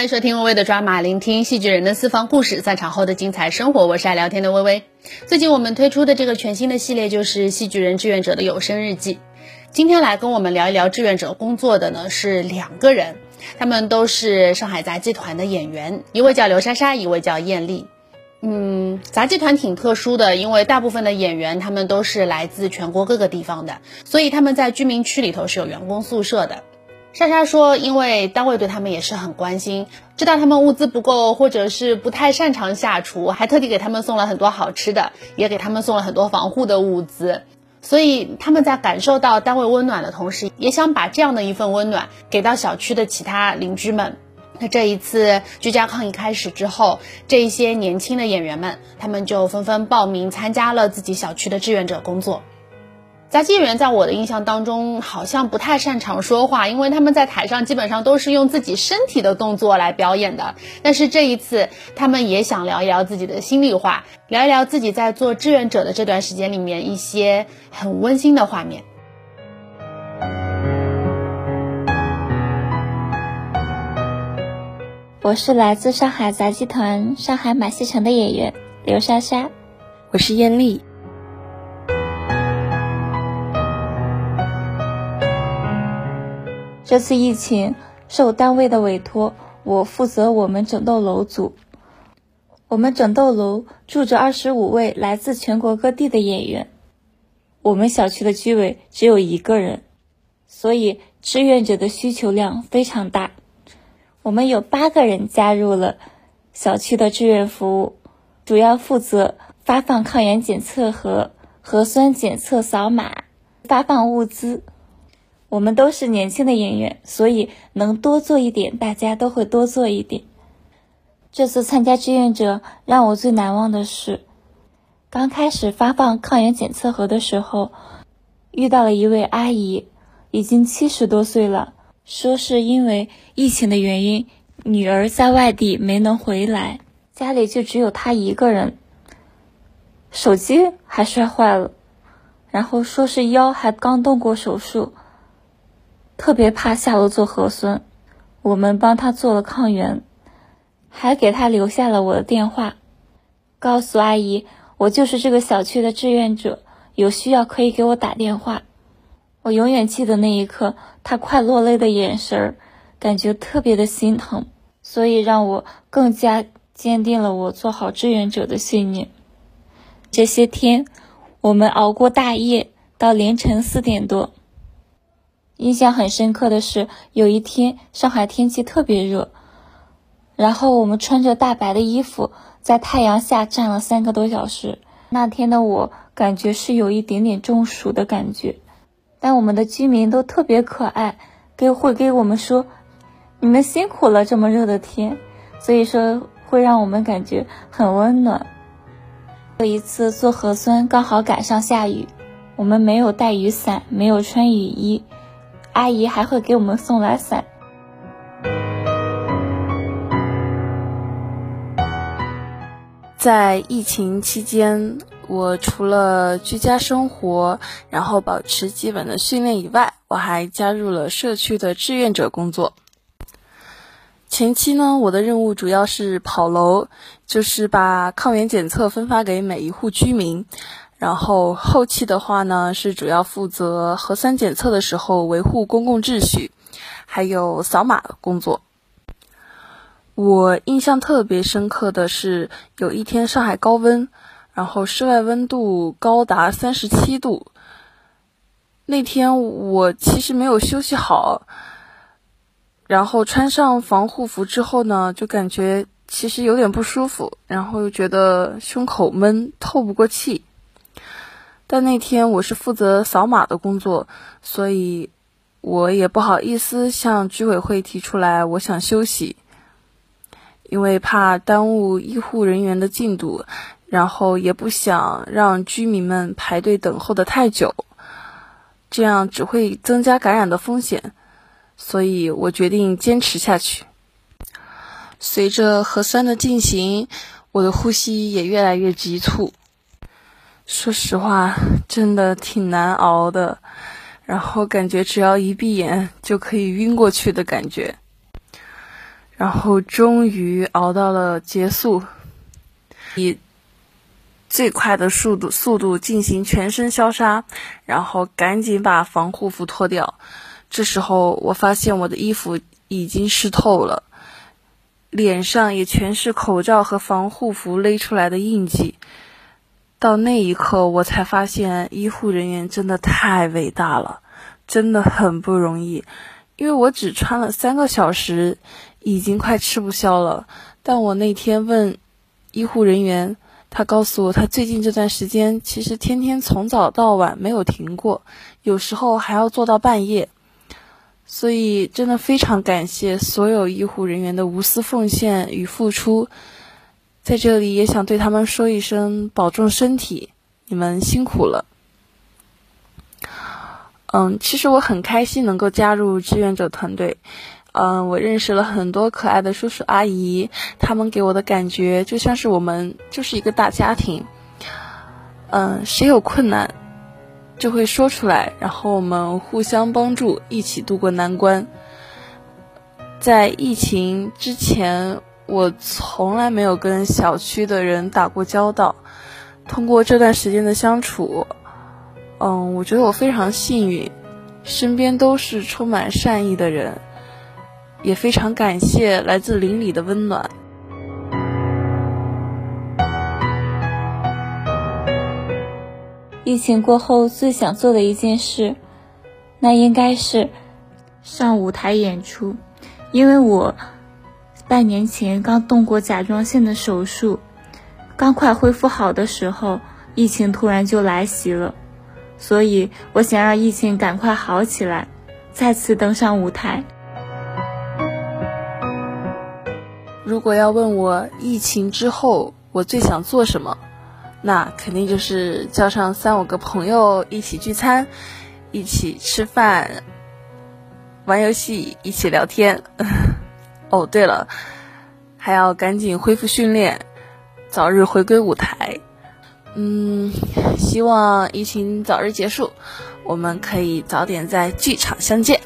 欢迎收听微微的抓马，聆听戏剧人的私房故事，散场后的精彩生活。我是爱聊天的微微。最近我们推出的这个全新的系列就是戏剧人志愿者的有声日记。今天来跟我们聊一聊志愿者工作的呢是两个人，他们都是上海杂技团的演员，一位叫刘莎莎，一位叫艳丽。嗯，杂技团挺特殊的，因为大部分的演员他们都是来自全国各个地方的，所以他们在居民区里头是有员工宿舍的。莎莎说：“因为单位对他们也是很关心，知道他们物资不够，或者是不太擅长下厨，还特地给他们送了很多好吃的，也给他们送了很多防护的物资。所以他们在感受到单位温暖的同时，也想把这样的一份温暖给到小区的其他邻居们。那这一次居家抗疫开始之后，这一些年轻的演员们，他们就纷纷报名参加了自己小区的志愿者工作。”杂技演员在我的印象当中好像不太擅长说话，因为他们在台上基本上都是用自己身体的动作来表演的。但是这一次，他们也想聊一聊自己的心里话，聊一聊自己在做志愿者的这段时间里面一些很温馨的画面。我是来自上海杂技团上海马戏城的演员刘莎莎，我是艳丽。这次疫情受单位的委托，我负责我们整栋楼组。我们整栋楼住着二十五位来自全国各地的演员。我们小区的居委只有一个人，所以志愿者的需求量非常大。我们有八个人加入了小区的志愿服务，主要负责发放抗原检测和核酸检测扫码，发放物资。我们都是年轻的演员，所以能多做一点，大家都会多做一点。这次参加志愿者让我最难忘的是，刚开始发放抗原检测盒的时候，遇到了一位阿姨，已经七十多岁了，说是因为疫情的原因，女儿在外地没能回来，家里就只有她一个人，手机还摔坏了，然后说是腰还刚动过手术。特别怕下楼做核酸，我们帮他做了抗原，还给他留下了我的电话，告诉阿姨我就是这个小区的志愿者，有需要可以给我打电话。我永远记得那一刻他快落泪的眼神儿，感觉特别的心疼，所以让我更加坚定了我做好志愿者的信念。这些天，我们熬过大夜，到凌晨四点多。印象很深刻的是，有一天上海天气特别热，然后我们穿着大白的衣服在太阳下站了三个多小时。那天的我感觉是有一点点中暑的感觉，但我们的居民都特别可爱，给会给我们说：“你们辛苦了，这么热的天。”所以说会让我们感觉很温暖。有一次做核酸刚好赶上下雨，我们没有带雨伞，没有穿雨衣。阿姨还会给我们送来伞。在疫情期间，我除了居家生活，然后保持基本的训练以外，我还加入了社区的志愿者工作。前期呢，我的任务主要是跑楼，就是把抗原检测分发给每一户居民。然后后期的话呢，是主要负责核酸检测的时候维护公共秩序，还有扫码工作。我印象特别深刻的是，有一天上海高温，然后室外温度高达三十七度。那天我其实没有休息好，然后穿上防护服之后呢，就感觉其实有点不舒服，然后又觉得胸口闷，透不过气。但那天我是负责扫码的工作，所以我也不好意思向居委会提出来我想休息，因为怕耽误医护人员的进度，然后也不想让居民们排队等候的太久，这样只会增加感染的风险，所以我决定坚持下去。随着核酸的进行，我的呼吸也越来越急促。说实话，真的挺难熬的，然后感觉只要一闭眼就可以晕过去的感觉。然后终于熬到了结束，以最快的速度速度进行全身消杀，然后赶紧把防护服脱掉。这时候我发现我的衣服已经湿透了，脸上也全是口罩和防护服勒出来的印记。到那一刻，我才发现医护人员真的太伟大了，真的很不容易。因为我只穿了三个小时，已经快吃不消了。但我那天问医护人员，他告诉我，他最近这段时间其实天天从早到晚没有停过，有时候还要做到半夜。所以，真的非常感谢所有医护人员的无私奉献与付出。在这里也想对他们说一声保重身体，你们辛苦了。嗯，其实我很开心能够加入志愿者团队。嗯，我认识了很多可爱的叔叔阿姨，他们给我的感觉就像是我们就是一个大家庭。嗯，谁有困难就会说出来，然后我们互相帮助，一起度过难关。在疫情之前。我从来没有跟小区的人打过交道，通过这段时间的相处，嗯，我觉得我非常幸运，身边都是充满善意的人，也非常感谢来自邻里的温暖。疫情过后最想做的一件事，那应该是上舞台演出，因为我。半年前刚动过甲状腺的手术，刚快恢复好的时候，疫情突然就来袭了，所以我想让疫情赶快好起来，再次登上舞台。如果要问我疫情之后我最想做什么，那肯定就是叫上三五个朋友一起聚餐，一起吃饭，玩游戏，一起聊天。哦，对了，还要赶紧恢复训练，早日回归舞台。嗯，希望疫情早日结束，我们可以早点在剧场相见。